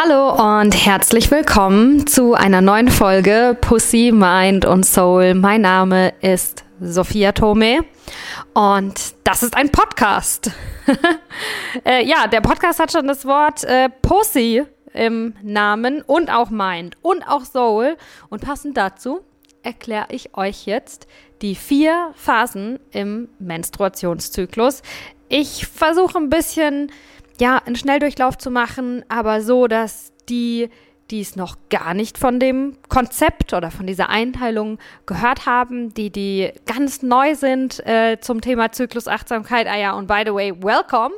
Hallo und herzlich willkommen zu einer neuen Folge Pussy, Mind und Soul. Mein Name ist Sophia Tome und das ist ein Podcast. äh, ja, der Podcast hat schon das Wort äh, Pussy im Namen und auch Mind und auch Soul. Und passend dazu erkläre ich euch jetzt die vier Phasen im Menstruationszyklus. Ich versuche ein bisschen ja, einen Schnelldurchlauf zu machen, aber so, dass die, die es noch gar nicht von dem Konzept oder von dieser Einteilung gehört haben, die, die ganz neu sind äh, zum Thema Zyklusachtsamkeit. Ah ja, und by the way, welcome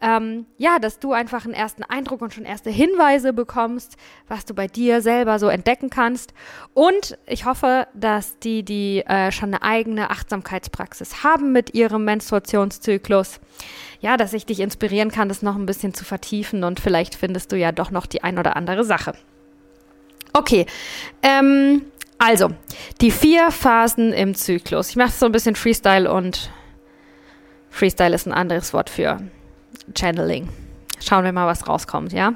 ähm, ja, dass du einfach einen ersten Eindruck und schon erste Hinweise bekommst, was du bei dir selber so entdecken kannst. Und ich hoffe, dass die, die äh, schon eine eigene Achtsamkeitspraxis haben mit ihrem Menstruationszyklus, ja, dass ich dich inspirieren kann, das noch ein bisschen zu vertiefen und vielleicht findest du ja doch noch die ein oder andere Sache. Okay, ähm, also die vier Phasen im Zyklus. Ich mache so ein bisschen Freestyle und Freestyle ist ein anderes Wort für Channeling. Schauen wir mal, was rauskommt, ja?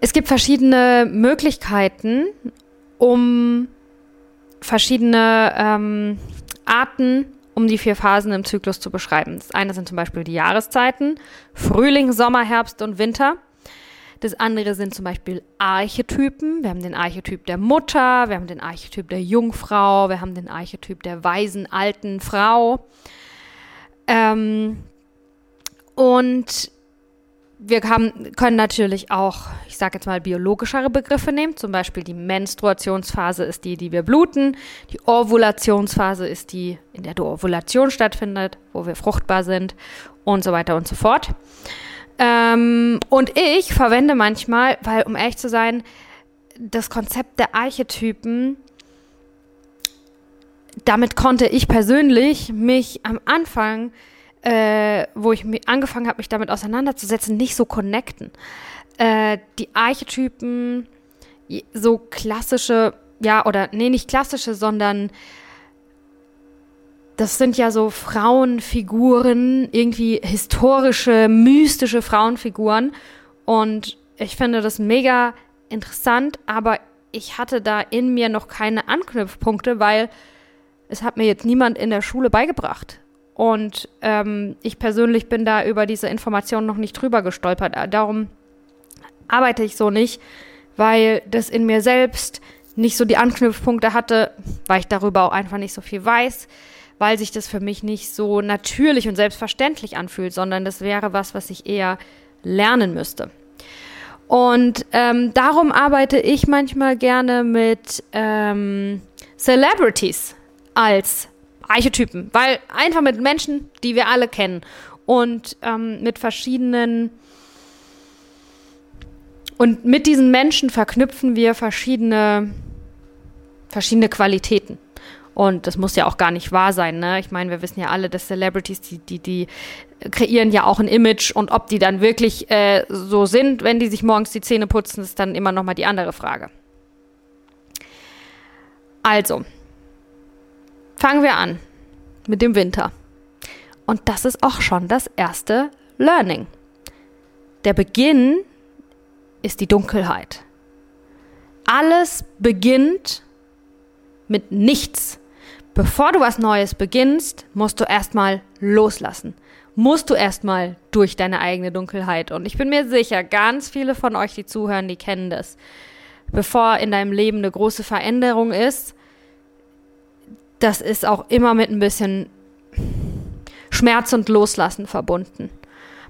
Es gibt verschiedene Möglichkeiten, um verschiedene ähm, Arten, um die vier Phasen im Zyklus zu beschreiben. Das eine sind zum Beispiel die Jahreszeiten, Frühling, Sommer, Herbst und Winter. Das andere sind zum Beispiel Archetypen. Wir haben den Archetyp der Mutter, wir haben den Archetyp der Jungfrau, wir haben den Archetyp der weisen alten Frau. Ähm, und wir haben, können natürlich auch, ich sage jetzt mal, biologischere Begriffe nehmen. Zum Beispiel die Menstruationsphase ist die, die wir bluten. Die Ovulationsphase ist die, in der die Ovulation stattfindet, wo wir fruchtbar sind und so weiter und so fort. Ähm, und ich verwende manchmal, weil, um ehrlich zu sein, das Konzept der Archetypen, damit konnte ich persönlich mich am Anfang äh, wo ich angefangen habe, mich damit auseinanderzusetzen, nicht so connecten. Äh, die Archetypen, so klassische, ja, oder nee, nicht klassische, sondern das sind ja so Frauenfiguren, irgendwie historische, mystische Frauenfiguren. Und ich finde das mega interessant, aber ich hatte da in mir noch keine Anknüpfpunkte, weil es hat mir jetzt niemand in der Schule beigebracht. Und ähm, ich persönlich bin da über diese Informationen noch nicht drüber gestolpert. Darum arbeite ich so nicht, weil das in mir selbst nicht so die Anknüpfpunkte hatte, weil ich darüber auch einfach nicht so viel weiß, weil sich das für mich nicht so natürlich und selbstverständlich anfühlt, sondern das wäre was, was ich eher lernen müsste. Und ähm, darum arbeite ich manchmal gerne mit ähm, Celebrities als Archetypen, weil einfach mit Menschen, die wir alle kennen und ähm, mit verschiedenen und mit diesen Menschen verknüpfen wir verschiedene verschiedene Qualitäten. Und das muss ja auch gar nicht wahr sein, ne? Ich meine, wir wissen ja alle, dass Celebrities, die, die, die kreieren ja auch ein Image und ob die dann wirklich äh, so sind, wenn die sich morgens die Zähne putzen, ist dann immer nochmal die andere Frage. Also, Fangen wir an mit dem Winter. Und das ist auch schon das erste Learning. Der Beginn ist die Dunkelheit. Alles beginnt mit nichts. Bevor du was Neues beginnst, musst du erstmal loslassen. Musst du erstmal durch deine eigene Dunkelheit. Und ich bin mir sicher, ganz viele von euch, die zuhören, die kennen das. Bevor in deinem Leben eine große Veränderung ist, das ist auch immer mit ein bisschen Schmerz und Loslassen verbunden.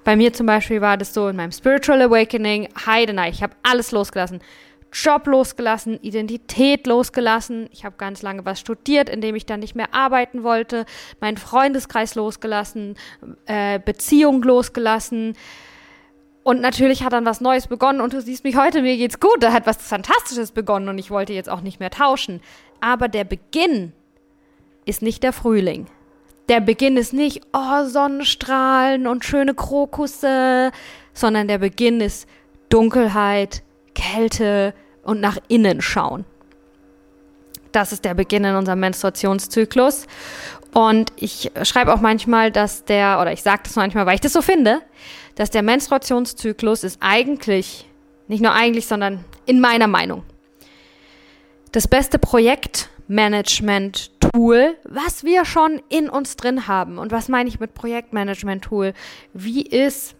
Bei mir zum Beispiel war das so in meinem Spiritual Awakening, Heidenei, ich habe alles losgelassen. Job losgelassen, Identität losgelassen. Ich habe ganz lange was studiert, in dem ich dann nicht mehr arbeiten wollte. Meinen Freundeskreis losgelassen, äh, Beziehung losgelassen. Und natürlich hat dann was Neues begonnen und du siehst mich heute, mir geht's gut. Da hat was Fantastisches begonnen und ich wollte jetzt auch nicht mehr tauschen. Aber der Beginn ist nicht der Frühling. Der Beginn ist nicht, oh, Sonnenstrahlen und schöne Krokusse, sondern der Beginn ist Dunkelheit, Kälte und nach innen schauen. Das ist der Beginn in unserem Menstruationszyklus. Und ich schreibe auch manchmal, dass der, oder ich sage das manchmal, weil ich das so finde, dass der Menstruationszyklus ist eigentlich, nicht nur eigentlich, sondern in meiner Meinung, das beste Projektmanagement-Tool, was wir schon in uns drin haben. Und was meine ich mit Projektmanagement-Tool? Wie ist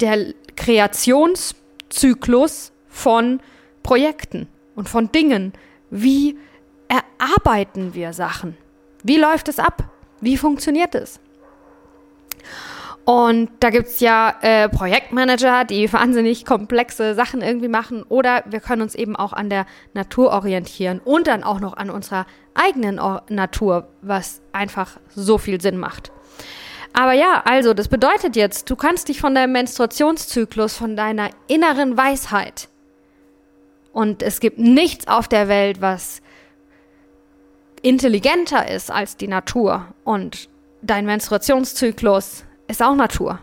der Kreationszyklus von Projekten und von Dingen? Wie erarbeiten wir Sachen? Wie läuft es ab? Wie funktioniert es? Und da gibt es ja äh, Projektmanager, die wahnsinnig komplexe Sachen irgendwie machen. Oder wir können uns eben auch an der Natur orientieren und dann auch noch an unserer eigenen Or Natur, was einfach so viel Sinn macht. Aber ja, also das bedeutet jetzt, du kannst dich von deinem Menstruationszyklus, von deiner inneren Weisheit, und es gibt nichts auf der Welt, was intelligenter ist als die Natur. Und dein Menstruationszyklus ist auch Natur.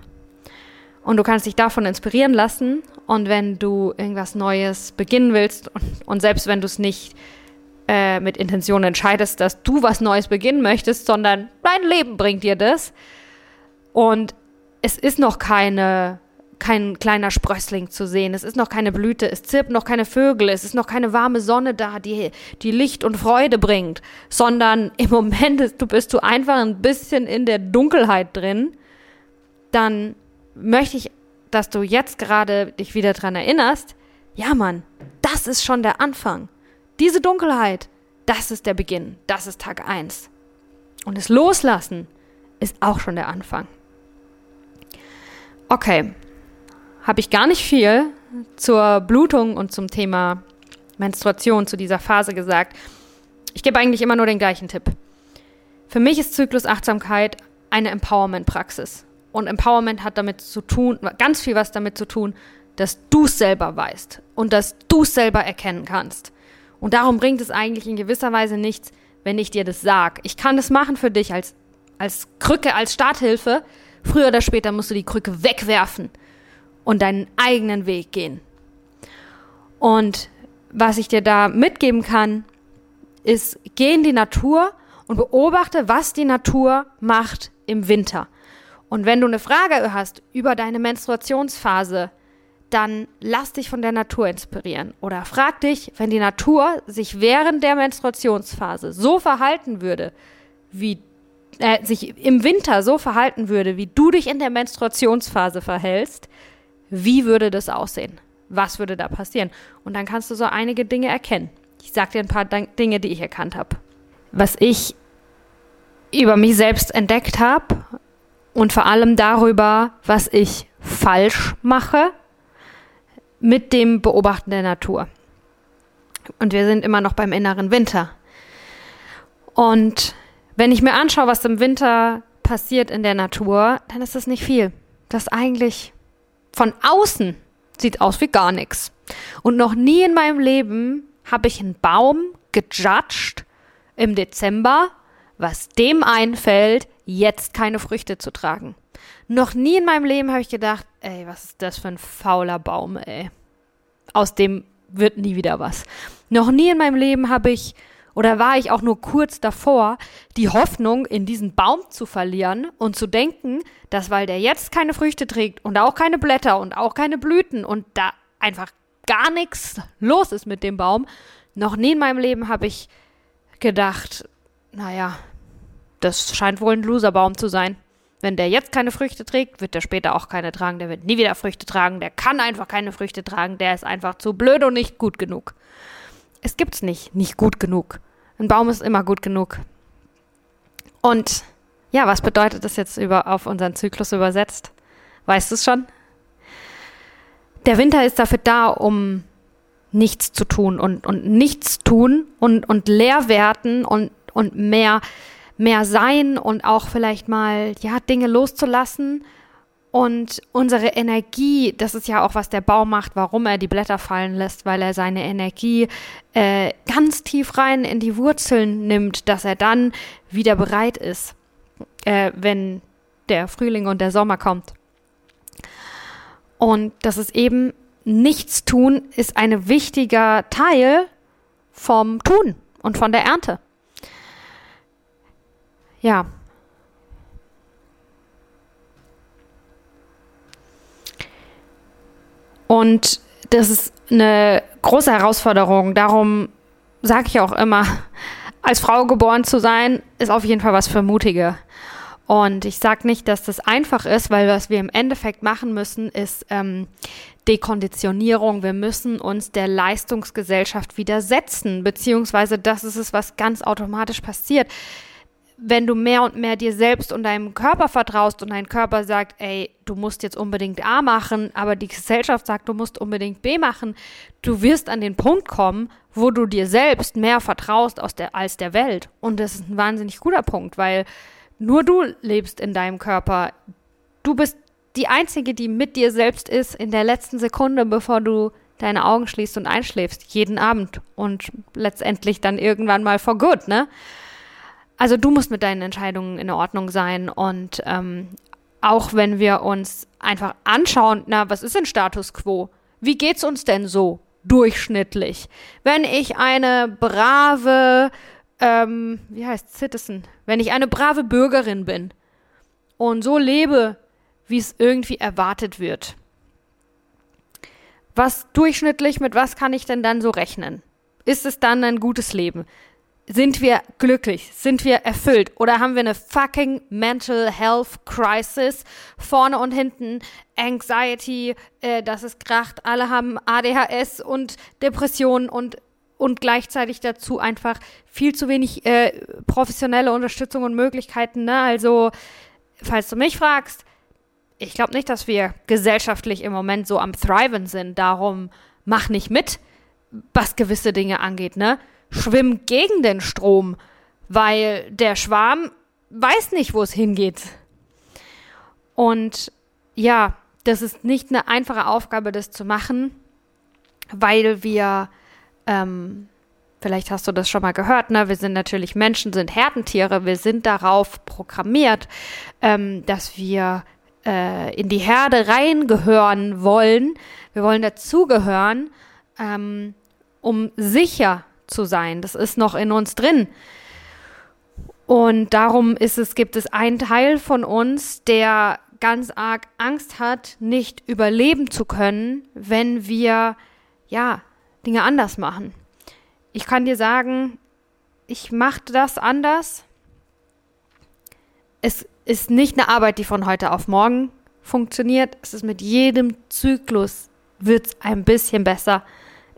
Und du kannst dich davon inspirieren lassen. Und wenn du irgendwas Neues beginnen willst, und, und selbst wenn du es nicht äh, mit Intention entscheidest, dass du was Neues beginnen möchtest, sondern dein Leben bringt dir das. Und es ist noch keine kein kleiner Sprössling zu sehen. Es ist noch keine Blüte, es zirpen noch keine Vögel, es ist noch keine warme Sonne da, die, die Licht und Freude bringt, sondern im Moment ist, du bist du einfach ein bisschen in der Dunkelheit drin, dann möchte ich, dass du jetzt gerade dich wieder dran erinnerst, ja Mann, das ist schon der Anfang. Diese Dunkelheit, das ist der Beginn, das ist Tag 1. Und das Loslassen ist auch schon der Anfang. Okay, habe ich gar nicht viel zur Blutung und zum Thema Menstruation, zu dieser Phase gesagt. Ich gebe eigentlich immer nur den gleichen Tipp. Für mich ist Zyklusachtsamkeit eine Empowerment-Praxis. Und Empowerment hat damit zu tun, ganz viel was damit zu tun, dass du es selber weißt und dass du es selber erkennen kannst. Und darum bringt es eigentlich in gewisser Weise nichts, wenn ich dir das sage. Ich kann das machen für dich als, als Krücke, als Starthilfe. Früher oder später musst du die Krücke wegwerfen und deinen eigenen Weg gehen. Und was ich dir da mitgeben kann, ist, geh in die Natur und beobachte, was die Natur macht im Winter. Und wenn du eine Frage hast über deine Menstruationsphase, dann lass dich von der Natur inspirieren. Oder frag dich, wenn die Natur sich während der Menstruationsphase so verhalten würde, wie äh, sich im Winter so verhalten würde, wie du dich in der Menstruationsphase verhältst, wie würde das aussehen? Was würde da passieren? Und dann kannst du so einige Dinge erkennen. Ich sage dir ein paar Dinge, die ich erkannt habe. Was ich über mich selbst entdeckt habe und vor allem darüber, was ich falsch mache mit dem Beobachten der Natur. Und wir sind immer noch beim inneren Winter. Und wenn ich mir anschaue, was im Winter passiert in der Natur, dann ist das nicht viel. Das eigentlich von außen sieht aus wie gar nichts. Und noch nie in meinem Leben habe ich einen Baum gejudged im Dezember, was dem einfällt, jetzt keine Früchte zu tragen. Noch nie in meinem Leben habe ich gedacht, ey, was ist das für ein fauler Baum, ey. Aus dem wird nie wieder was. Noch nie in meinem Leben habe ich oder war ich auch nur kurz davor, die Hoffnung in diesen Baum zu verlieren und zu denken, dass weil der jetzt keine Früchte trägt und auch keine Blätter und auch keine Blüten und da einfach gar nichts los ist mit dem Baum, noch nie in meinem Leben habe ich gedacht, naja, das scheint wohl ein Loserbaum zu sein. Wenn der jetzt keine Früchte trägt, wird der später auch keine tragen. Der wird nie wieder Früchte tragen. Der kann einfach keine Früchte tragen. Der ist einfach zu blöd und nicht gut genug. Es gibt's nicht, nicht gut genug. Ein Baum ist immer gut genug. Und ja, was bedeutet das jetzt über, auf unseren Zyklus übersetzt? Weißt du es schon? Der Winter ist dafür da, um nichts zu tun und, und nichts tun und, und leer werden und, und mehr, mehr sein und auch vielleicht mal, ja, Dinge loszulassen und unsere Energie, das ist ja auch, was der Baum macht, warum er die Blätter fallen lässt, weil er seine Energie äh, ganz tief rein in die Wurzeln nimmt, dass er dann wieder bereit ist, äh, wenn der Frühling und der Sommer kommt. Und das ist eben nichts tun, ist ein wichtiger Teil vom Tun und von der Ernte. Ja. Und das ist eine große Herausforderung. Darum sage ich auch immer, als Frau geboren zu sein, ist auf jeden Fall was für Mutige. Und ich sage nicht, dass das einfach ist, weil was wir im Endeffekt machen müssen, ist ähm, Dekonditionierung. Wir müssen uns der Leistungsgesellschaft widersetzen, beziehungsweise das ist es, was ganz automatisch passiert. Wenn du mehr und mehr dir selbst und deinem Körper vertraust und dein Körper sagt, ey, du musst jetzt unbedingt A machen, aber die Gesellschaft sagt, du musst unbedingt B machen, du wirst an den Punkt kommen, wo du dir selbst mehr vertraust aus der, als der Welt. Und das ist ein wahnsinnig guter Punkt, weil nur du lebst in deinem Körper. Du bist die Einzige, die mit dir selbst ist in der letzten Sekunde, bevor du deine Augen schließt und einschläfst, jeden Abend und letztendlich dann irgendwann mal for good, ne? Also du musst mit deinen Entscheidungen in Ordnung sein und ähm, auch wenn wir uns einfach anschauen, na, was ist denn Status quo? Wie geht's uns denn so durchschnittlich? Wenn ich eine brave ähm, wie heißt Citizen, wenn ich eine brave Bürgerin bin und so lebe, wie es irgendwie erwartet wird. Was durchschnittlich, mit was kann ich denn dann so rechnen? Ist es dann ein gutes Leben? Sind wir glücklich? Sind wir erfüllt? Oder haben wir eine fucking Mental Health Crisis? Vorne und hinten Anxiety, äh, dass es kracht. Alle haben ADHS und Depressionen und und gleichzeitig dazu einfach viel zu wenig äh, professionelle Unterstützung und Möglichkeiten. Ne? Also, falls du mich fragst, ich glaube nicht, dass wir gesellschaftlich im Moment so am Thriven sind. Darum mach nicht mit, was gewisse Dinge angeht. Ne? Schwimm gegen den Strom, weil der Schwarm weiß nicht, wo es hingeht. Und ja, das ist nicht eine einfache Aufgabe, das zu machen, weil wir ähm, vielleicht hast du das schon mal gehört, ne? Wir sind natürlich Menschen, sind Herdentiere, wir sind darauf programmiert, ähm, dass wir äh, in die Herde reingehören wollen. Wir wollen dazugehören, ähm, um sicher zu sein. Das ist noch in uns drin. Und darum ist es, gibt es einen Teil von uns, der ganz arg Angst hat, nicht überleben zu können, wenn wir ja Dinge anders machen. Ich kann dir sagen, ich mache das anders. Es ist nicht eine Arbeit, die von heute auf morgen funktioniert. Es ist mit jedem Zyklus wird es ein bisschen besser.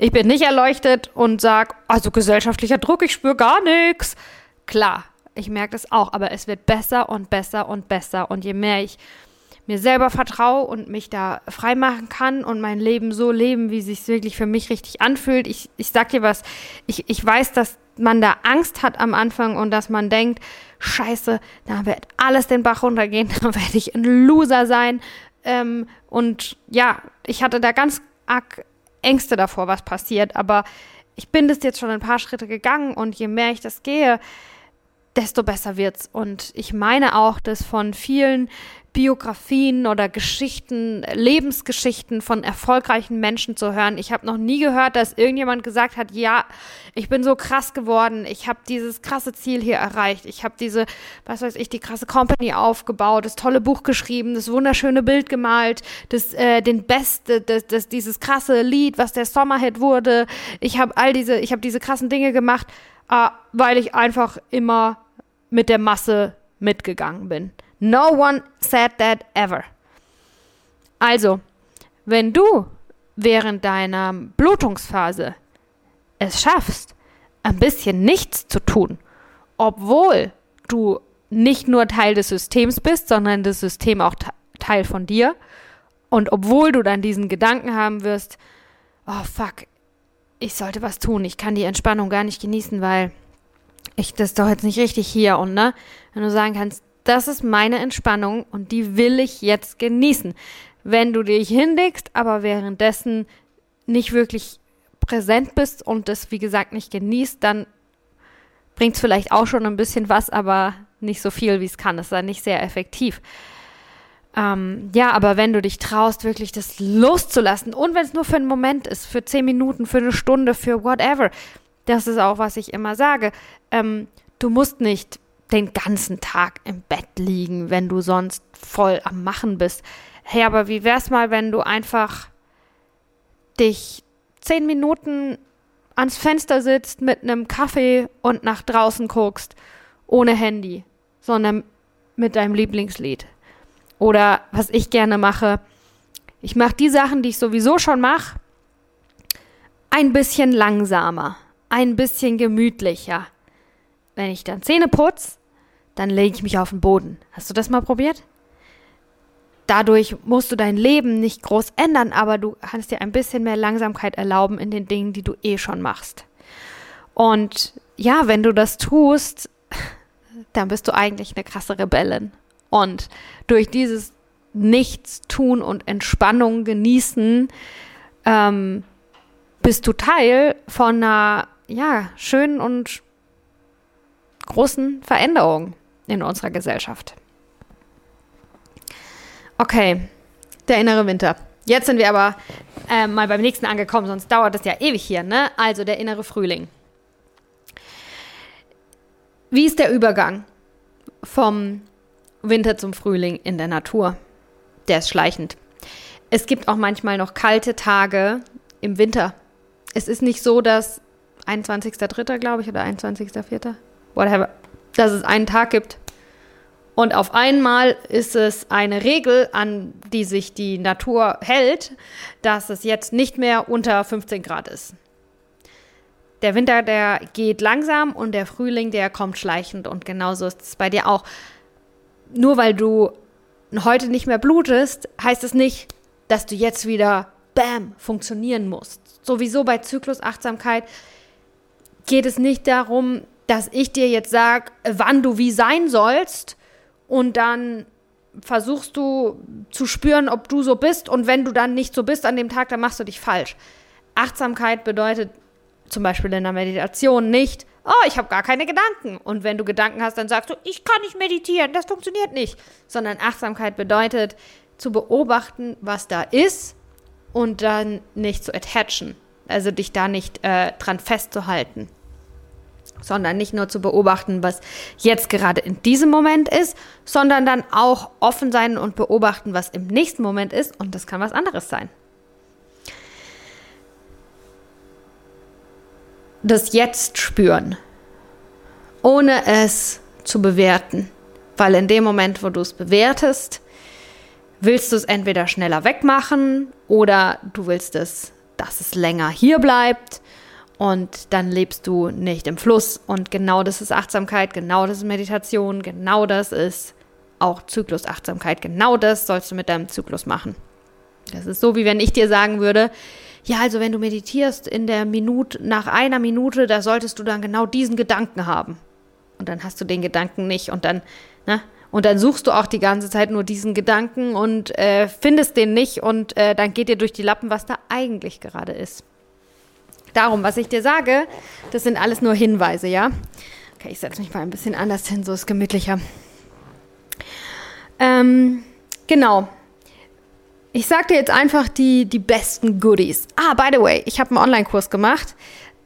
Ich bin nicht erleuchtet und sage, also gesellschaftlicher Druck, ich spüre gar nichts. Klar, ich merke das auch, aber es wird besser und besser und besser. Und je mehr ich mir selber vertraue und mich da frei machen kann und mein Leben so leben, wie es sich wirklich für mich richtig anfühlt. Ich, ich sag dir was, ich, ich weiß, dass man da Angst hat am Anfang und dass man denkt, scheiße, da wird alles den Bach runtergehen, da werde ich ein Loser sein. Ähm, und ja, ich hatte da ganz arg Ängste davor, was passiert, aber ich bin das jetzt schon ein paar Schritte gegangen und je mehr ich das gehe, desto besser wird's. Und ich meine auch, dass von vielen Biografien oder Geschichten, Lebensgeschichten von erfolgreichen Menschen zu hören. Ich habe noch nie gehört, dass irgendjemand gesagt hat, ja, ich bin so krass geworden, ich habe dieses krasse Ziel hier erreicht, ich habe diese, was weiß ich, die krasse Company aufgebaut, das tolle Buch geschrieben, das wunderschöne Bild gemalt, das, äh, den beste, das, das, dieses krasse Lied, was der Sommerhit wurde. Ich habe all diese, ich habe diese krassen Dinge gemacht, weil ich einfach immer mit der Masse mitgegangen bin. No one said that ever. Also, wenn du während deiner Blutungsphase es schaffst, ein bisschen nichts zu tun, obwohl du nicht nur Teil des Systems bist, sondern das System auch Teil von dir, und obwohl du dann diesen Gedanken haben wirst, oh fuck, ich sollte was tun, ich kann die Entspannung gar nicht genießen, weil ich das ist doch jetzt nicht richtig hier und ne, wenn du sagen kannst, das ist meine Entspannung und die will ich jetzt genießen. Wenn du dich hinlegst, aber währenddessen nicht wirklich präsent bist und das, wie gesagt, nicht genießt, dann bringt es vielleicht auch schon ein bisschen was, aber nicht so viel, wie es kann. Es ist dann nicht sehr effektiv. Ähm, ja, aber wenn du dich traust, wirklich das loszulassen und wenn es nur für einen Moment ist, für zehn Minuten, für eine Stunde, für whatever, das ist auch, was ich immer sage, ähm, du musst nicht den ganzen Tag im Bett liegen, wenn du sonst voll am Machen bist. Hey, aber wie wär's mal, wenn du einfach dich zehn Minuten ans Fenster sitzt mit einem Kaffee und nach draußen guckst, ohne Handy, sondern mit deinem Lieblingslied. Oder was ich gerne mache, ich mache die Sachen, die ich sowieso schon mache, ein bisschen langsamer, ein bisschen gemütlicher. Wenn ich dann Zähne putze, dann lege ich mich auf den Boden. Hast du das mal probiert? Dadurch musst du dein Leben nicht groß ändern, aber du kannst dir ein bisschen mehr Langsamkeit erlauben in den Dingen, die du eh schon machst. Und ja, wenn du das tust, dann bist du eigentlich eine krasse Rebellin. Und durch dieses Nichtstun und Entspannung genießen, ähm, bist du Teil von einer ja, schönen und großen Veränderung in unserer Gesellschaft. Okay, der innere Winter. Jetzt sind wir aber äh, mal beim nächsten angekommen, sonst dauert es ja ewig hier, ne? Also der innere Frühling. Wie ist der Übergang vom Winter zum Frühling in der Natur? Der ist schleichend. Es gibt auch manchmal noch kalte Tage im Winter. Es ist nicht so, dass 21.03. glaube ich oder 21.04. whatever, dass es einen Tag gibt. Und auf einmal ist es eine Regel, an die sich die Natur hält, dass es jetzt nicht mehr unter 15 Grad ist. Der Winter, der geht langsam und der Frühling, der kommt schleichend. Und genauso ist es bei dir auch. Nur weil du heute nicht mehr blutest, heißt es nicht, dass du jetzt wieder, bam, funktionieren musst. Sowieso bei Zyklusachtsamkeit geht es nicht darum, dass ich dir jetzt sage, wann du wie sein sollst und dann versuchst du zu spüren, ob du so bist und wenn du dann nicht so bist an dem Tag, dann machst du dich falsch. Achtsamkeit bedeutet zum Beispiel in der Meditation nicht, oh, ich habe gar keine Gedanken. Und wenn du Gedanken hast, dann sagst du, ich kann nicht meditieren, das funktioniert nicht. Sondern Achtsamkeit bedeutet zu beobachten, was da ist und dann nicht zu attachen. Also dich da nicht äh, dran festzuhalten sondern nicht nur zu beobachten, was jetzt gerade in diesem Moment ist, sondern dann auch offen sein und beobachten, was im nächsten Moment ist und das kann was anderes sein. Das Jetzt spüren, ohne es zu bewerten, weil in dem Moment, wo du es bewertest, willst du es entweder schneller wegmachen oder du willst es, dass es länger hier bleibt und dann lebst du nicht im Fluss. Und genau das ist Achtsamkeit, genau das ist Meditation, genau das ist auch Zyklusachtsamkeit. Genau das sollst du mit deinem Zyklus machen. Das ist so, wie wenn ich dir sagen würde, ja, also wenn du meditierst in der Minute, nach einer Minute, da solltest du dann genau diesen Gedanken haben. Und dann hast du den Gedanken nicht und dann, ne? Und dann suchst du auch die ganze Zeit nur diesen Gedanken und äh, findest den nicht und äh, dann geht dir durch die Lappen, was da eigentlich gerade ist. Darum, was ich dir sage, das sind alles nur Hinweise, ja? Okay, ich setze mich mal ein bisschen anders hin, so ist gemütlicher. Ähm, genau. Ich sag dir jetzt einfach die, die besten Goodies. Ah, by the way, ich habe einen Online-Kurs gemacht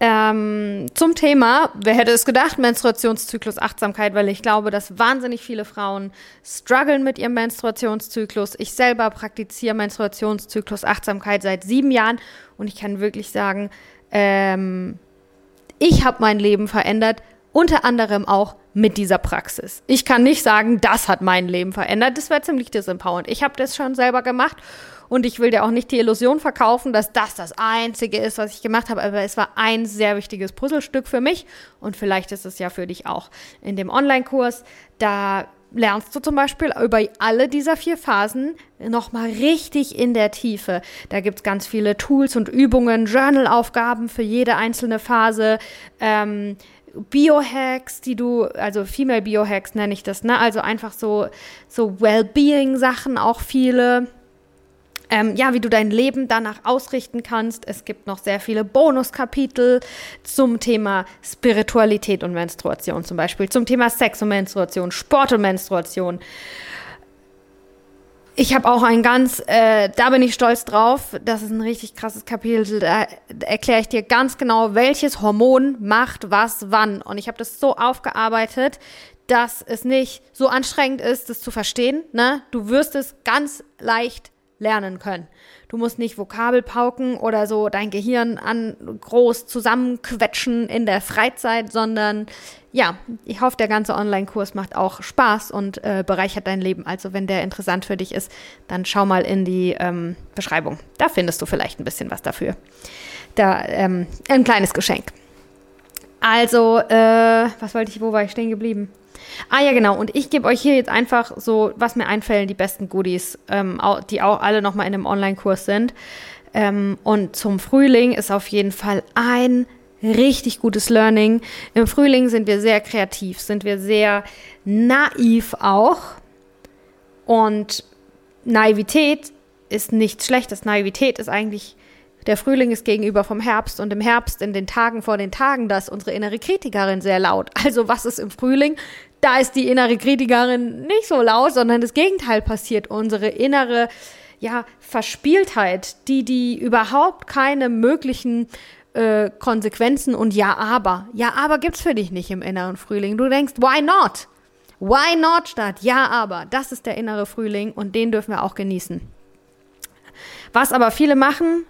ähm, zum Thema, wer hätte es gedacht, Menstruationszyklus Achtsamkeit, weil ich glaube, dass wahnsinnig viele Frauen strugglen mit ihrem Menstruationszyklus. Ich selber praktiziere Menstruationszyklus Achtsamkeit seit sieben Jahren und ich kann wirklich sagen, ähm, ich habe mein Leben verändert, unter anderem auch mit dieser Praxis. Ich kann nicht sagen, das hat mein Leben verändert. Das wäre ziemlich disempowernd. Ich habe das schon selber gemacht und ich will dir auch nicht die Illusion verkaufen, dass das das Einzige ist, was ich gemacht habe. Aber es war ein sehr wichtiges Puzzlestück für mich und vielleicht ist es ja für dich auch. In dem Online-Kurs, da lernst du zum Beispiel über alle dieser vier Phasen nochmal richtig in der Tiefe. Da gibt es ganz viele Tools und Übungen, Journal-Aufgaben für jede einzelne Phase, ähm, Biohacks, die du, also Female Biohacks nenne ich das, ne? Also einfach so, so Wellbeing-Sachen auch viele ähm, ja, wie du dein Leben danach ausrichten kannst. Es gibt noch sehr viele Bonuskapitel zum Thema Spiritualität und Menstruation zum Beispiel, zum Thema Sex und Menstruation, Sport und Menstruation. Ich habe auch ein ganz, äh, da bin ich stolz drauf. Das ist ein richtig krasses Kapitel. Da erkläre ich dir ganz genau, welches Hormon macht was wann. Und ich habe das so aufgearbeitet, dass es nicht so anstrengend ist, das zu verstehen. Ne? Du wirst es ganz leicht lernen können. Du musst nicht Vokabel pauken oder so dein Gehirn an groß zusammenquetschen in der Freizeit, sondern ja, ich hoffe, der ganze Online-Kurs macht auch Spaß und äh, bereichert dein Leben. Also wenn der interessant für dich ist, dann schau mal in die ähm, Beschreibung. Da findest du vielleicht ein bisschen was dafür. Da ähm, ein kleines Geschenk. Also, äh, was wollte ich, wo war ich stehen geblieben? Ah ja, genau. Und ich gebe euch hier jetzt einfach so, was mir einfällt, die besten Goodies, ähm, die auch alle nochmal in einem Online-Kurs sind. Ähm, und zum Frühling ist auf jeden Fall ein richtig gutes Learning. Im Frühling sind wir sehr kreativ, sind wir sehr naiv auch. Und Naivität ist nichts Schlechtes. Naivität ist eigentlich der Frühling ist gegenüber vom Herbst und im Herbst in den Tagen vor den Tagen, da ist unsere innere Kritikerin sehr laut. Also was ist im Frühling? Da ist die innere Kritikerin nicht so laut, sondern das Gegenteil passiert. Unsere innere, ja, Verspieltheit, die, die überhaupt keine möglichen äh, Konsequenzen und Ja, aber. Ja, aber gibt's für dich nicht im inneren Frühling. Du denkst, why not? Why not statt Ja, aber. Das ist der innere Frühling und den dürfen wir auch genießen. Was aber viele machen,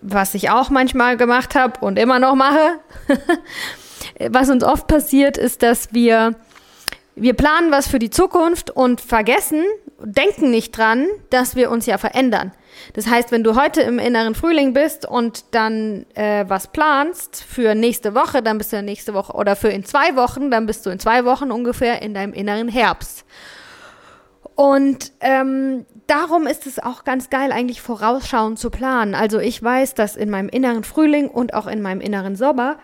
was ich auch manchmal gemacht habe und immer noch mache, was uns oft passiert, ist, dass wir, wir planen was für die Zukunft und vergessen, denken nicht dran, dass wir uns ja verändern. Das heißt, wenn du heute im inneren Frühling bist und dann äh, was planst für nächste Woche, dann bist du nächste Woche oder für in zwei Wochen, dann bist du in zwei Wochen ungefähr in deinem inneren Herbst. Und ähm, darum ist es auch ganz geil, eigentlich vorausschauend zu planen. Also ich weiß, dass in meinem inneren Frühling und auch in meinem inneren Sommer,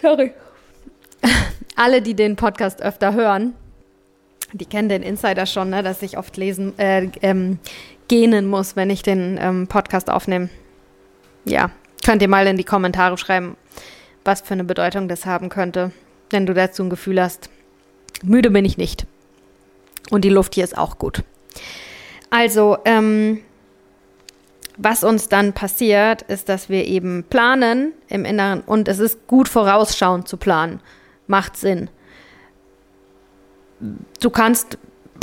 sorry, alle, die den Podcast öfter hören, die kennen den Insider schon, ne, dass ich oft lesen, äh, ähm, gähnen muss, wenn ich den ähm, Podcast aufnehme. Ja, könnt ihr mal in die Kommentare schreiben, was für eine Bedeutung das haben könnte, wenn du dazu ein Gefühl hast. Müde bin ich nicht. Und die Luft hier ist auch gut. Also, ähm, was uns dann passiert, ist, dass wir eben planen im Inneren und es ist gut vorausschauend zu planen. Macht Sinn. Du kannst,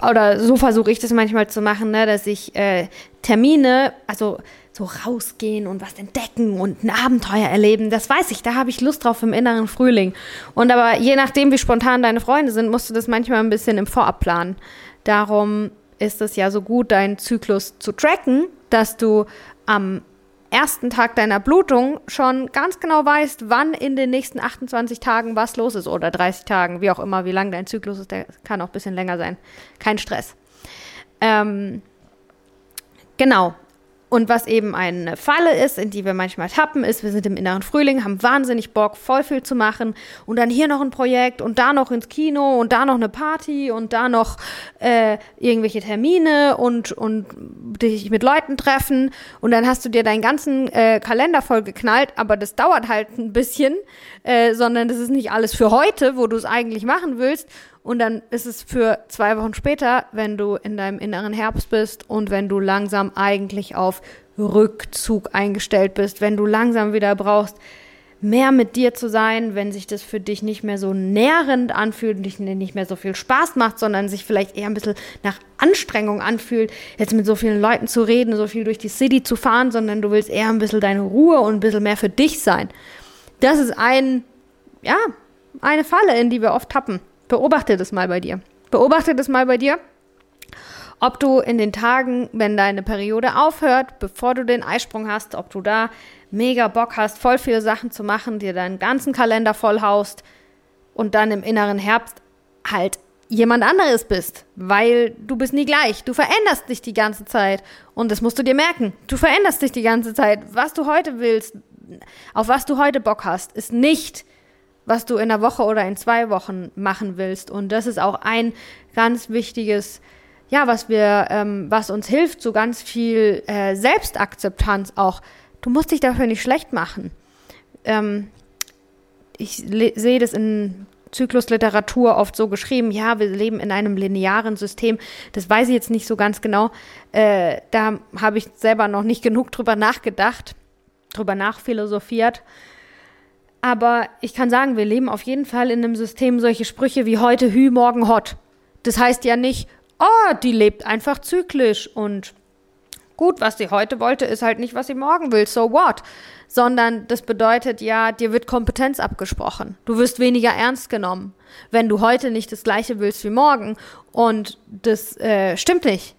oder so versuche ich das manchmal zu machen, ne, dass ich äh, Termine, also so rausgehen und was entdecken und ein Abenteuer erleben, das weiß ich, da habe ich Lust drauf im inneren Frühling. Und aber je nachdem, wie spontan deine Freunde sind, musst du das manchmal ein bisschen im Vorab planen. Darum ist es ja so gut, deinen Zyklus zu tracken, dass du am ersten Tag deiner Blutung schon ganz genau weißt, wann in den nächsten 28 Tagen was los ist oder 30 Tagen, wie auch immer, wie lang dein Zyklus ist, der kann auch ein bisschen länger sein. Kein Stress. Ähm, genau. Und was eben eine Falle ist, in die wir manchmal tappen, ist, wir sind im inneren Frühling, haben wahnsinnig Bock, voll viel zu machen und dann hier noch ein Projekt und da noch ins Kino und da noch eine Party und da noch äh, irgendwelche Termine und, und dich mit Leuten treffen. Und dann hast du dir deinen ganzen äh, Kalender voll geknallt, aber das dauert halt ein bisschen, äh, sondern das ist nicht alles für heute, wo du es eigentlich machen willst und dann ist es für zwei Wochen später, wenn du in deinem inneren Herbst bist und wenn du langsam eigentlich auf Rückzug eingestellt bist, wenn du langsam wieder brauchst, mehr mit dir zu sein, wenn sich das für dich nicht mehr so nährend anfühlt und dich nicht mehr so viel Spaß macht, sondern sich vielleicht eher ein bisschen nach Anstrengung anfühlt, jetzt mit so vielen Leuten zu reden, so viel durch die City zu fahren, sondern du willst eher ein bisschen deine Ruhe und ein bisschen mehr für dich sein. Das ist ein, ja, eine Falle, in die wir oft tappen. Beobachte das mal bei dir. Beobachte das mal bei dir, ob du in den Tagen, wenn deine Periode aufhört, bevor du den Eisprung hast, ob du da mega Bock hast, voll viele Sachen zu machen, dir deinen ganzen Kalender vollhaust und dann im inneren Herbst halt jemand anderes bist, weil du bist nie gleich. Du veränderst dich die ganze Zeit und das musst du dir merken. Du veränderst dich die ganze Zeit. Was du heute willst, auf was du heute Bock hast, ist nicht was du in einer Woche oder in zwei Wochen machen willst. Und das ist auch ein ganz wichtiges, ja, was wir, ähm, was uns hilft, so ganz viel äh, Selbstakzeptanz auch. Du musst dich dafür nicht schlecht machen. Ähm, ich sehe das in Zyklusliteratur oft so geschrieben, ja, wir leben in einem linearen System. Das weiß ich jetzt nicht so ganz genau. Äh, da habe ich selber noch nicht genug drüber nachgedacht, drüber nachphilosophiert. Aber ich kann sagen, wir leben auf jeden Fall in einem System solche Sprüche wie heute Hü, morgen Hot. Das heißt ja nicht, oh, die lebt einfach zyklisch und gut, was sie heute wollte, ist halt nicht, was sie morgen will, so what? Sondern das bedeutet ja, dir wird Kompetenz abgesprochen. Du wirst weniger ernst genommen, wenn du heute nicht das Gleiche willst wie morgen. Und das äh, stimmt nicht.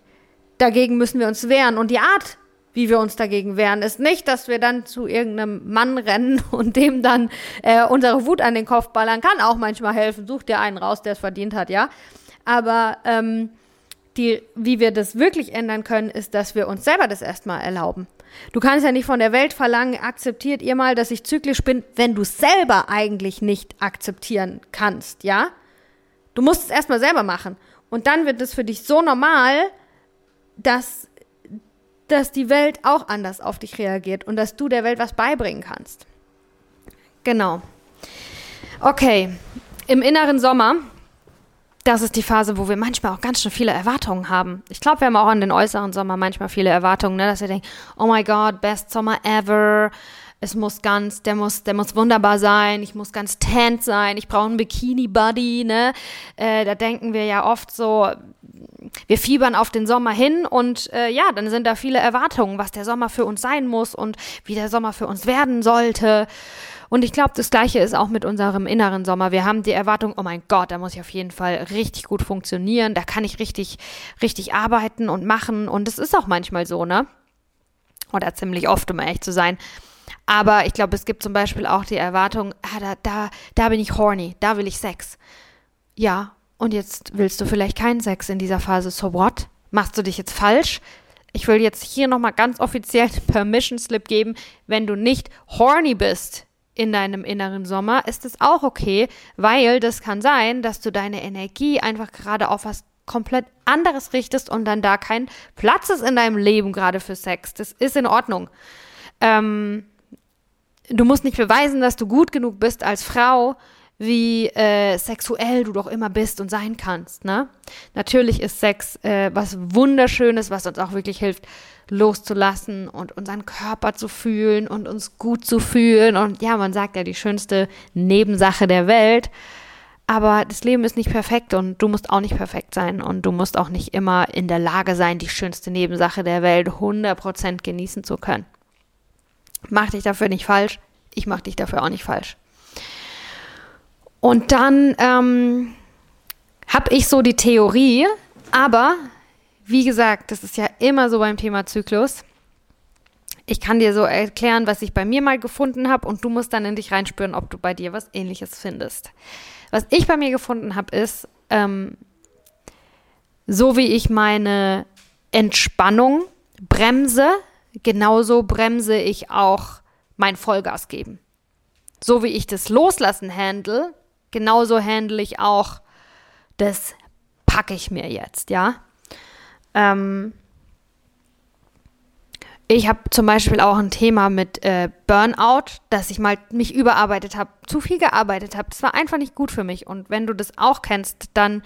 Dagegen müssen wir uns wehren. Und die Art, wie wir uns dagegen wehren, ist nicht, dass wir dann zu irgendeinem Mann rennen und dem dann äh, unsere Wut an den Kopf ballern. Kann auch manchmal helfen. Such dir einen raus, der es verdient hat, ja. Aber ähm, die, wie wir das wirklich ändern können, ist, dass wir uns selber das erstmal erlauben. Du kannst ja nicht von der Welt verlangen, akzeptiert ihr mal, dass ich zyklisch bin, wenn du selber eigentlich nicht akzeptieren kannst, ja? Du musst es erstmal selber machen. Und dann wird es für dich so normal, dass, dass die Welt auch anders auf dich reagiert und dass du der Welt was beibringen kannst. Genau. Okay. Im inneren Sommer das ist die Phase, wo wir manchmal auch ganz schön viele Erwartungen haben. Ich glaube, wir haben auch an den äußeren Sommer manchmal viele Erwartungen, ne? dass wir denken, oh my God, best Sommer ever. Es muss ganz, der muss, der muss wunderbar sein. Ich muss ganz tent sein. Ich brauche einen Bikini-Buddy, ne? Äh, da denken wir ja oft so, wir fiebern auf den Sommer hin und äh, ja, dann sind da viele Erwartungen, was der Sommer für uns sein muss und wie der Sommer für uns werden sollte. Und ich glaube, das Gleiche ist auch mit unserem inneren Sommer. Wir haben die Erwartung, oh mein Gott, da muss ich auf jeden Fall richtig gut funktionieren, da kann ich richtig, richtig arbeiten und machen. Und es ist auch manchmal so, ne? Oder ziemlich oft, um ehrlich zu sein. Aber ich glaube, es gibt zum Beispiel auch die Erwartung, ah, da, da, da bin ich horny, da will ich Sex. Ja, und jetzt willst du vielleicht keinen Sex in dieser Phase. So what? Machst du dich jetzt falsch? Ich will jetzt hier nochmal ganz offiziell Permission Slip geben, wenn du nicht horny bist in deinem inneren Sommer, ist es auch okay, weil das kann sein, dass du deine Energie einfach gerade auf was komplett anderes richtest und dann da kein Platz ist in deinem Leben gerade für Sex. Das ist in Ordnung. Ähm, du musst nicht beweisen, dass du gut genug bist als Frau, wie äh, sexuell du doch immer bist und sein kannst. Ne? Natürlich ist Sex äh, was Wunderschönes, was uns auch wirklich hilft, loszulassen und unseren Körper zu fühlen und uns gut zu fühlen. Und ja, man sagt ja die schönste Nebensache der Welt. Aber das Leben ist nicht perfekt und du musst auch nicht perfekt sein und du musst auch nicht immer in der Lage sein, die schönste Nebensache der Welt 100% genießen zu können. Mach dich dafür nicht falsch, ich mach dich dafür auch nicht falsch. Und dann ähm, habe ich so die Theorie, aber wie gesagt, das ist ja immer so beim Thema Zyklus. Ich kann dir so erklären, was ich bei mir mal gefunden habe und du musst dann in dich reinspüren, ob du bei dir was ähnliches findest. Was ich bei mir gefunden habe, ist, ähm, so wie ich meine Entspannung bremse, genauso bremse ich auch mein Vollgas geben. So wie ich das Loslassen handle, genauso handle ich auch das packe ich mir jetzt, ja. Ähm, ich habe zum Beispiel auch ein Thema mit äh, Burnout, dass ich mal mich überarbeitet habe, zu viel gearbeitet habe. Das war einfach nicht gut für mich. Und wenn du das auch kennst, dann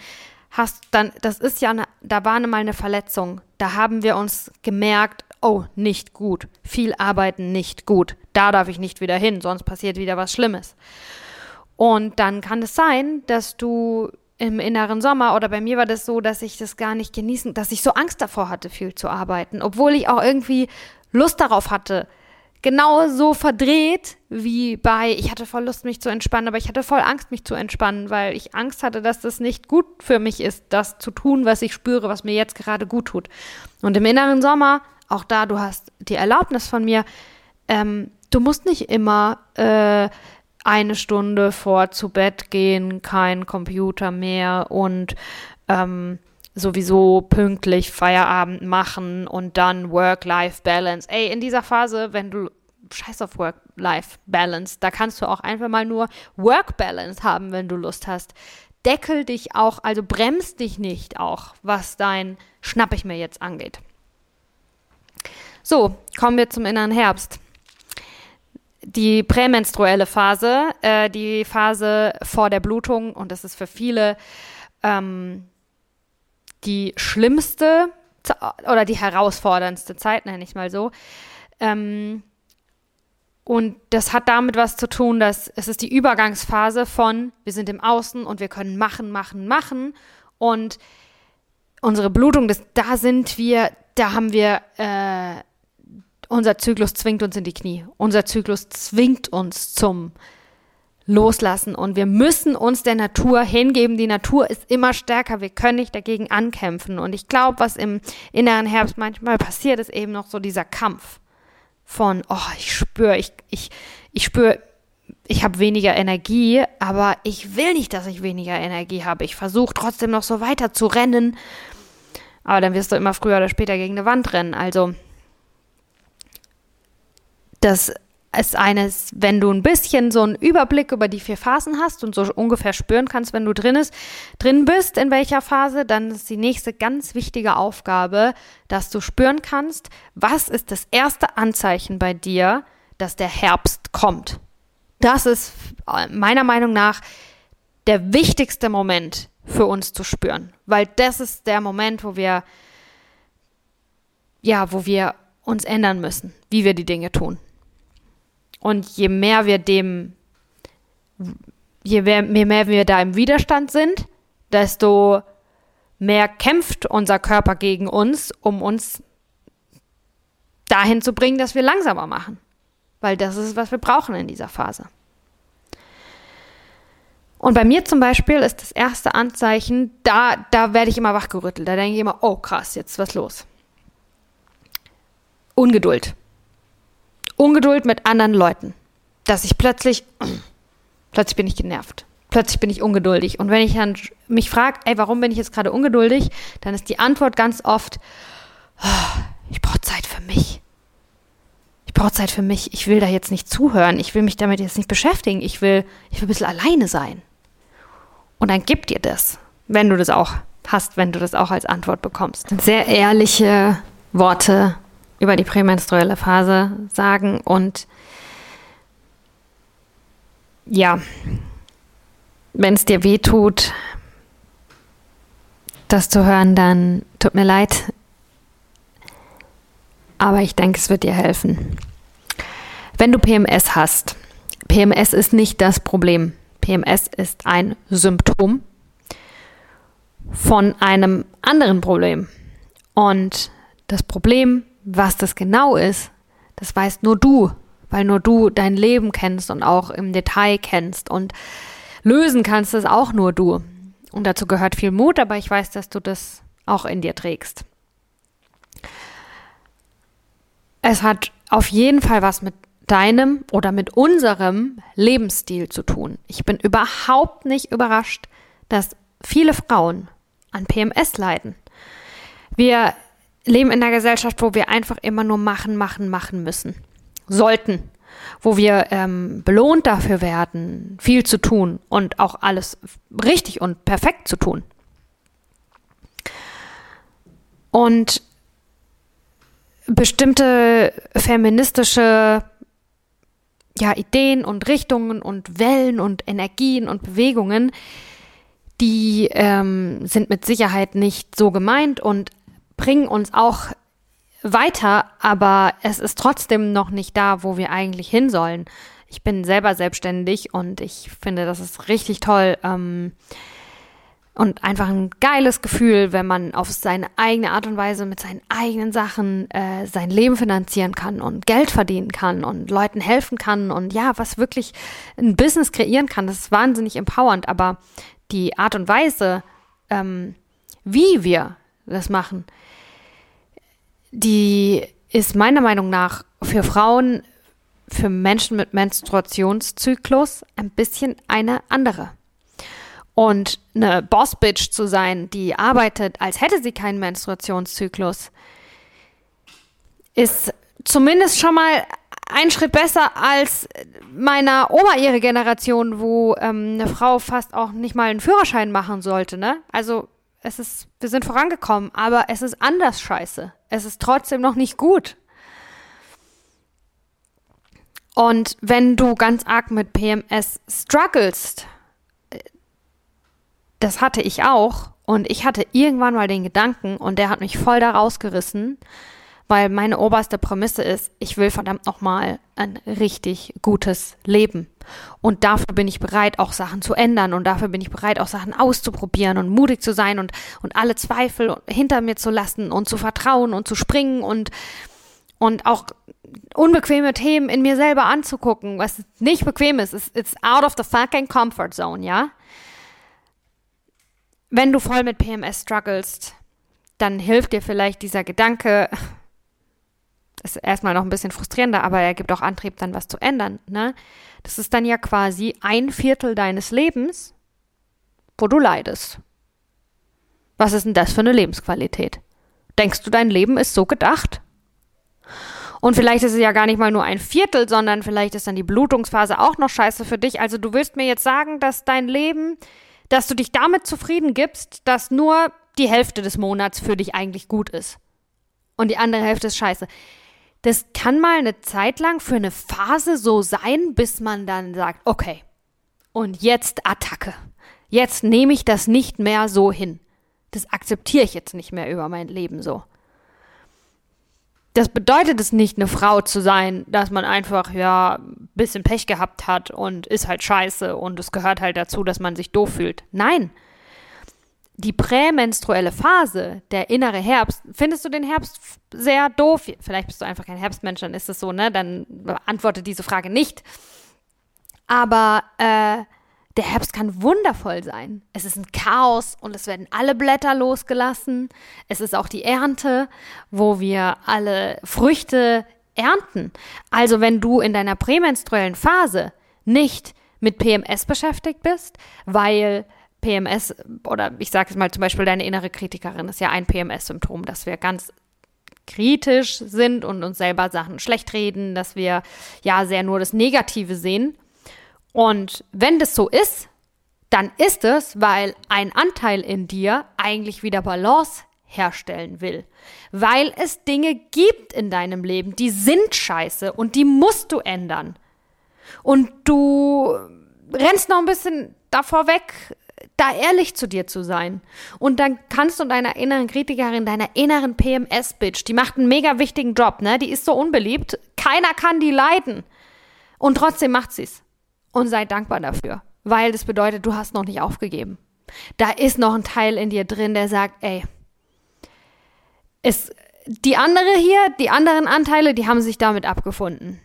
hast dann, das ist ja, eine, da war mal eine Verletzung. Da haben wir uns gemerkt, oh, nicht gut. Viel arbeiten nicht gut. Da darf ich nicht wieder hin, sonst passiert wieder was Schlimmes. Und dann kann es sein, dass du im inneren Sommer oder bei mir war das so, dass ich das gar nicht genießen, dass ich so Angst davor hatte, viel zu arbeiten, obwohl ich auch irgendwie Lust darauf hatte. Genau so verdreht wie bei, ich hatte voll Lust, mich zu entspannen, aber ich hatte voll Angst, mich zu entspannen, weil ich Angst hatte, dass das nicht gut für mich ist, das zu tun, was ich spüre, was mir jetzt gerade gut tut. Und im inneren Sommer, auch da, du hast die Erlaubnis von mir, ähm, du musst nicht immer äh, eine Stunde vor zu Bett gehen, kein Computer mehr und ähm, sowieso pünktlich Feierabend machen und dann Work-Life-Balance. Ey, in dieser Phase, wenn du scheiß auf Work-Life-Balance, da kannst du auch einfach mal nur Work-Balance haben, wenn du Lust hast. Deckel dich auch, also bremst dich nicht auch, was dein Schnapp ich mir jetzt angeht. So, kommen wir zum inneren Herbst die prämenstruelle Phase, äh, die Phase vor der Blutung und das ist für viele ähm, die schlimmste oder die herausforderndste Zeit, nenne ich mal so. Ähm, und das hat damit was zu tun, dass es ist die Übergangsphase von, wir sind im Außen und wir können machen, machen, machen. Und unsere Blutung, das, da sind wir, da haben wir, äh, unser Zyklus zwingt uns in die Knie. Unser Zyklus zwingt uns zum Loslassen und wir müssen uns der Natur hingeben. Die Natur ist immer stärker. Wir können nicht dagegen ankämpfen. Und ich glaube, was im inneren Herbst manchmal passiert, ist eben noch so dieser Kampf von, oh, ich spüre, ich, ich, ich spüre, ich habe weniger Energie, aber ich will nicht, dass ich weniger Energie habe. Ich versuche trotzdem noch so weiter zu rennen. Aber dann wirst du immer früher oder später gegen eine Wand rennen. Also, das ist eines, wenn du ein bisschen so einen Überblick über die vier Phasen hast und so ungefähr spüren kannst, wenn du drin, ist, drin bist, in welcher Phase, dann ist die nächste ganz wichtige Aufgabe, dass du spüren kannst, was ist das erste Anzeichen bei dir, dass der Herbst kommt. Das ist meiner Meinung nach der wichtigste Moment für uns zu spüren, weil das ist der Moment, wo wir ja, wo wir uns ändern müssen, wie wir die Dinge tun. Und je mehr wir dem, je mehr, je mehr wir da im Widerstand sind, desto mehr kämpft unser Körper gegen uns, um uns dahin zu bringen, dass wir langsamer machen. Weil das ist, was wir brauchen in dieser Phase. Und bei mir zum Beispiel ist das erste Anzeichen, da, da werde ich immer wachgerüttelt. Da denke ich immer, oh krass, jetzt was los. Ungeduld. Ungeduld mit anderen Leuten. Dass ich plötzlich, plötzlich bin ich genervt. Plötzlich bin ich ungeduldig. Und wenn ich dann mich frage, ey, warum bin ich jetzt gerade ungeduldig, dann ist die Antwort ganz oft, oh, ich brauche Zeit für mich. Ich brauche Zeit für mich. Ich will da jetzt nicht zuhören. Ich will mich damit jetzt nicht beschäftigen. Ich will, ich will ein bisschen alleine sein. Und dann gib dir das, wenn du das auch hast, wenn du das auch als Antwort bekommst. Sehr ehrliche Worte über die prämenstruelle Phase sagen und ja, wenn es dir weh tut, das zu hören, dann tut mir leid. Aber ich denke, es wird dir helfen. Wenn du PMS hast, PMS ist nicht das Problem. PMS ist ein Symptom von einem anderen Problem. Und das Problem was das genau ist, das weißt nur du, weil nur du dein Leben kennst und auch im Detail kennst und lösen kannst es auch nur du. Und dazu gehört viel Mut, aber ich weiß, dass du das auch in dir trägst. Es hat auf jeden Fall was mit deinem oder mit unserem Lebensstil zu tun. Ich bin überhaupt nicht überrascht, dass viele Frauen an PMS leiden. Wir leben in einer Gesellschaft, wo wir einfach immer nur machen, machen, machen müssen. Sollten. Wo wir ähm, belohnt dafür werden, viel zu tun und auch alles richtig und perfekt zu tun. Und bestimmte feministische ja, Ideen und Richtungen und Wellen und Energien und Bewegungen, die ähm, sind mit Sicherheit nicht so gemeint und bringen uns auch weiter, aber es ist trotzdem noch nicht da, wo wir eigentlich hin sollen. Ich bin selber selbstständig und ich finde, das ist richtig toll ähm, und einfach ein geiles Gefühl, wenn man auf seine eigene Art und Weise mit seinen eigenen Sachen äh, sein Leben finanzieren kann und Geld verdienen kann und Leuten helfen kann und ja, was wirklich ein Business kreieren kann. Das ist wahnsinnig empowernd, aber die Art und Weise, ähm, wie wir das machen, die ist meiner Meinung nach für Frauen, für Menschen mit Menstruationszyklus ein bisschen eine andere. Und eine Bossbitch zu sein, die arbeitet, als hätte sie keinen Menstruationszyklus, ist zumindest schon mal ein Schritt besser als meiner Oma ihre Generation, wo ähm, eine Frau fast auch nicht mal einen Führerschein machen sollte. Ne? Also es ist, wir sind vorangekommen, aber es ist anders scheiße. Es ist trotzdem noch nicht gut. Und wenn du ganz arg mit PMS strugglest, äh, das hatte ich auch. Und ich hatte irgendwann mal den Gedanken, und der hat mich voll da rausgerissen, weil meine oberste Prämisse ist, ich will verdammt nochmal ein richtig gutes Leben. Und dafür bin ich bereit, auch Sachen zu ändern und dafür bin ich bereit, auch Sachen auszuprobieren und mutig zu sein und, und alle Zweifel hinter mir zu lassen und zu vertrauen und zu springen und, und auch unbequeme Themen in mir selber anzugucken, was nicht bequem ist. It's, it's out of the fucking comfort zone, ja? Wenn du voll mit PMS strugglest, dann hilft dir vielleicht dieser Gedanke, ist erstmal noch ein bisschen frustrierender, aber er gibt auch Antrieb, dann was zu ändern. Ne? Das ist dann ja quasi ein Viertel deines Lebens, wo du leidest. Was ist denn das für eine Lebensqualität? Denkst du, dein Leben ist so gedacht? Und vielleicht ist es ja gar nicht mal nur ein Viertel, sondern vielleicht ist dann die Blutungsphase auch noch scheiße für dich. Also du willst mir jetzt sagen, dass dein Leben, dass du dich damit zufrieden gibst, dass nur die Hälfte des Monats für dich eigentlich gut ist. Und die andere Hälfte ist scheiße. Das kann mal eine Zeit lang für eine Phase so sein, bis man dann sagt, okay, und jetzt Attacke. Jetzt nehme ich das nicht mehr so hin. Das akzeptiere ich jetzt nicht mehr über mein Leben so das bedeutet es nicht, eine Frau zu sein, dass man einfach, ja, ein bisschen Pech gehabt hat und ist halt scheiße und es gehört halt dazu, dass man sich doof fühlt. Nein. Die prämenstruelle Phase, der innere Herbst, findest du den Herbst sehr doof? Vielleicht bist du einfach kein Herbstmensch, dann ist es so, ne? Dann beantworte diese Frage nicht. Aber äh, der Herbst kann wundervoll sein. Es ist ein Chaos und es werden alle Blätter losgelassen. Es ist auch die Ernte, wo wir alle Früchte ernten. Also wenn du in deiner prämenstruellen Phase nicht mit PMS beschäftigt bist, weil PMS oder ich sage es mal zum Beispiel deine innere Kritikerin ist ja ein PMS-Symptom, dass wir ganz kritisch sind und uns selber Sachen schlecht reden, dass wir ja sehr nur das Negative sehen und wenn das so ist, dann ist es, weil ein Anteil in dir eigentlich wieder Balance herstellen will. Weil es Dinge gibt in deinem Leben, die sind scheiße und die musst du ändern. Und du rennst noch ein bisschen davor weg, da ehrlich zu dir zu sein. Und dann kannst du deiner inneren Kritikerin, deiner inneren PMS-Bitch, die macht einen mega wichtigen Job, ne? Die ist so unbeliebt. Keiner kann die leiden. Und trotzdem macht sie's und sei dankbar dafür, weil das bedeutet, du hast noch nicht aufgegeben. Da ist noch ein Teil in dir drin, der sagt, ey, es, die andere hier, die anderen Anteile, die haben sich damit abgefunden.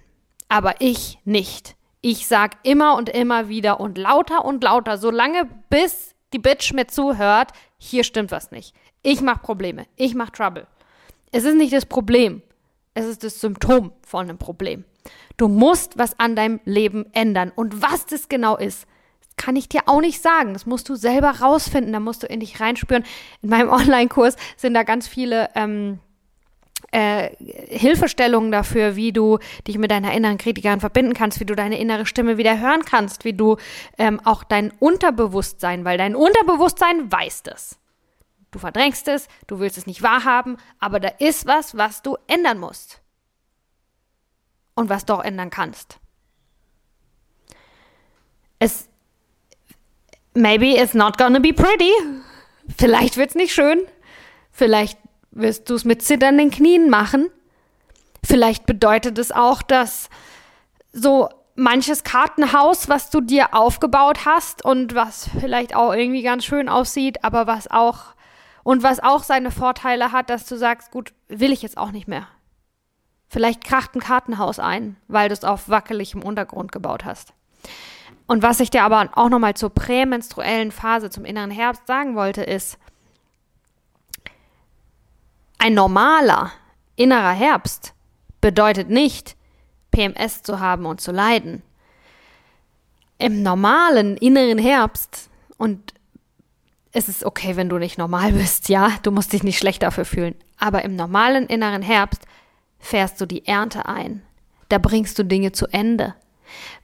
Aber ich nicht. Ich sag immer und immer wieder und lauter und lauter, solange bis die Bitch mir zuhört, hier stimmt was nicht. Ich mach Probleme. Ich mach Trouble. Es ist nicht das Problem. Es ist das Symptom von einem Problem. Du musst was an deinem Leben ändern. Und was das genau ist, kann ich dir auch nicht sagen. Das musst du selber rausfinden. Da musst du in dich reinspüren. In meinem Online-Kurs sind da ganz viele ähm, äh, Hilfestellungen dafür, wie du dich mit deiner inneren Kritikerin verbinden kannst, wie du deine innere Stimme wieder hören kannst, wie du ähm, auch dein Unterbewusstsein, weil dein Unterbewusstsein weiß das. Du verdrängst es, du willst es nicht wahrhaben, aber da ist was, was du ändern musst und was du auch ändern kannst. Es maybe it's not gonna be pretty. Vielleicht wird's nicht schön. Vielleicht wirst du es mit zitternden Knien machen. Vielleicht bedeutet es auch, dass so manches Kartenhaus, was du dir aufgebaut hast und was vielleicht auch irgendwie ganz schön aussieht, aber was auch und was auch seine Vorteile hat, dass du sagst, gut, will ich jetzt auch nicht mehr. Vielleicht kracht ein Kartenhaus ein, weil du es auf wackeligem Untergrund gebaut hast. Und was ich dir aber auch nochmal zur prämenstruellen Phase, zum inneren Herbst sagen wollte, ist, ein normaler innerer Herbst bedeutet nicht, PMS zu haben und zu leiden. Im normalen inneren Herbst, und es ist okay, wenn du nicht normal bist, ja, du musst dich nicht schlecht dafür fühlen, aber im normalen inneren Herbst fährst du die Ernte ein. Da bringst du Dinge zu Ende.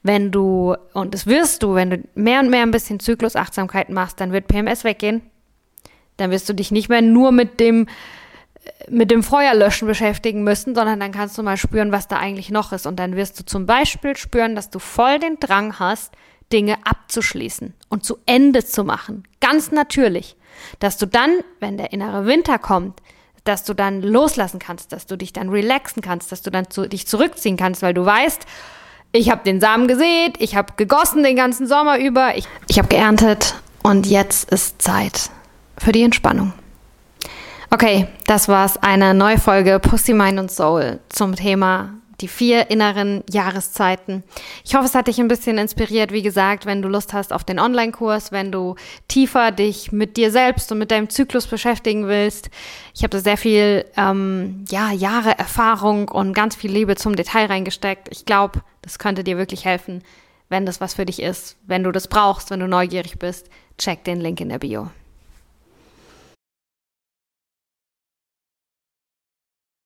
Wenn du, und das wirst du, wenn du mehr und mehr ein bisschen Zyklusachtsamkeit machst, dann wird PMS weggehen. Dann wirst du dich nicht mehr nur mit dem mit dem Feuerlöschen beschäftigen müssen, sondern dann kannst du mal spüren, was da eigentlich noch ist. Und dann wirst du zum Beispiel spüren, dass du voll den Drang hast, Dinge abzuschließen und zu Ende zu machen. Ganz natürlich. Dass du dann, wenn der innere Winter kommt, dass du dann loslassen kannst, dass du dich dann relaxen kannst, dass du dann zu, dich zurückziehen kannst, weil du weißt, ich habe den Samen gesät, ich habe gegossen den ganzen Sommer über, ich, ich habe geerntet und jetzt ist Zeit für die Entspannung. Okay, das war's. Eine neue Folge Pussy, Mind und Soul zum Thema die vier inneren Jahreszeiten. Ich hoffe, es hat dich ein bisschen inspiriert. Wie gesagt, wenn du Lust hast auf den Online-Kurs, wenn du tiefer dich mit dir selbst und mit deinem Zyklus beschäftigen willst. Ich habe da sehr viel, ähm, ja, Jahre Erfahrung und ganz viel Liebe zum Detail reingesteckt. Ich glaube, das könnte dir wirklich helfen, wenn das was für dich ist, wenn du das brauchst, wenn du neugierig bist. Check den Link in der Bio.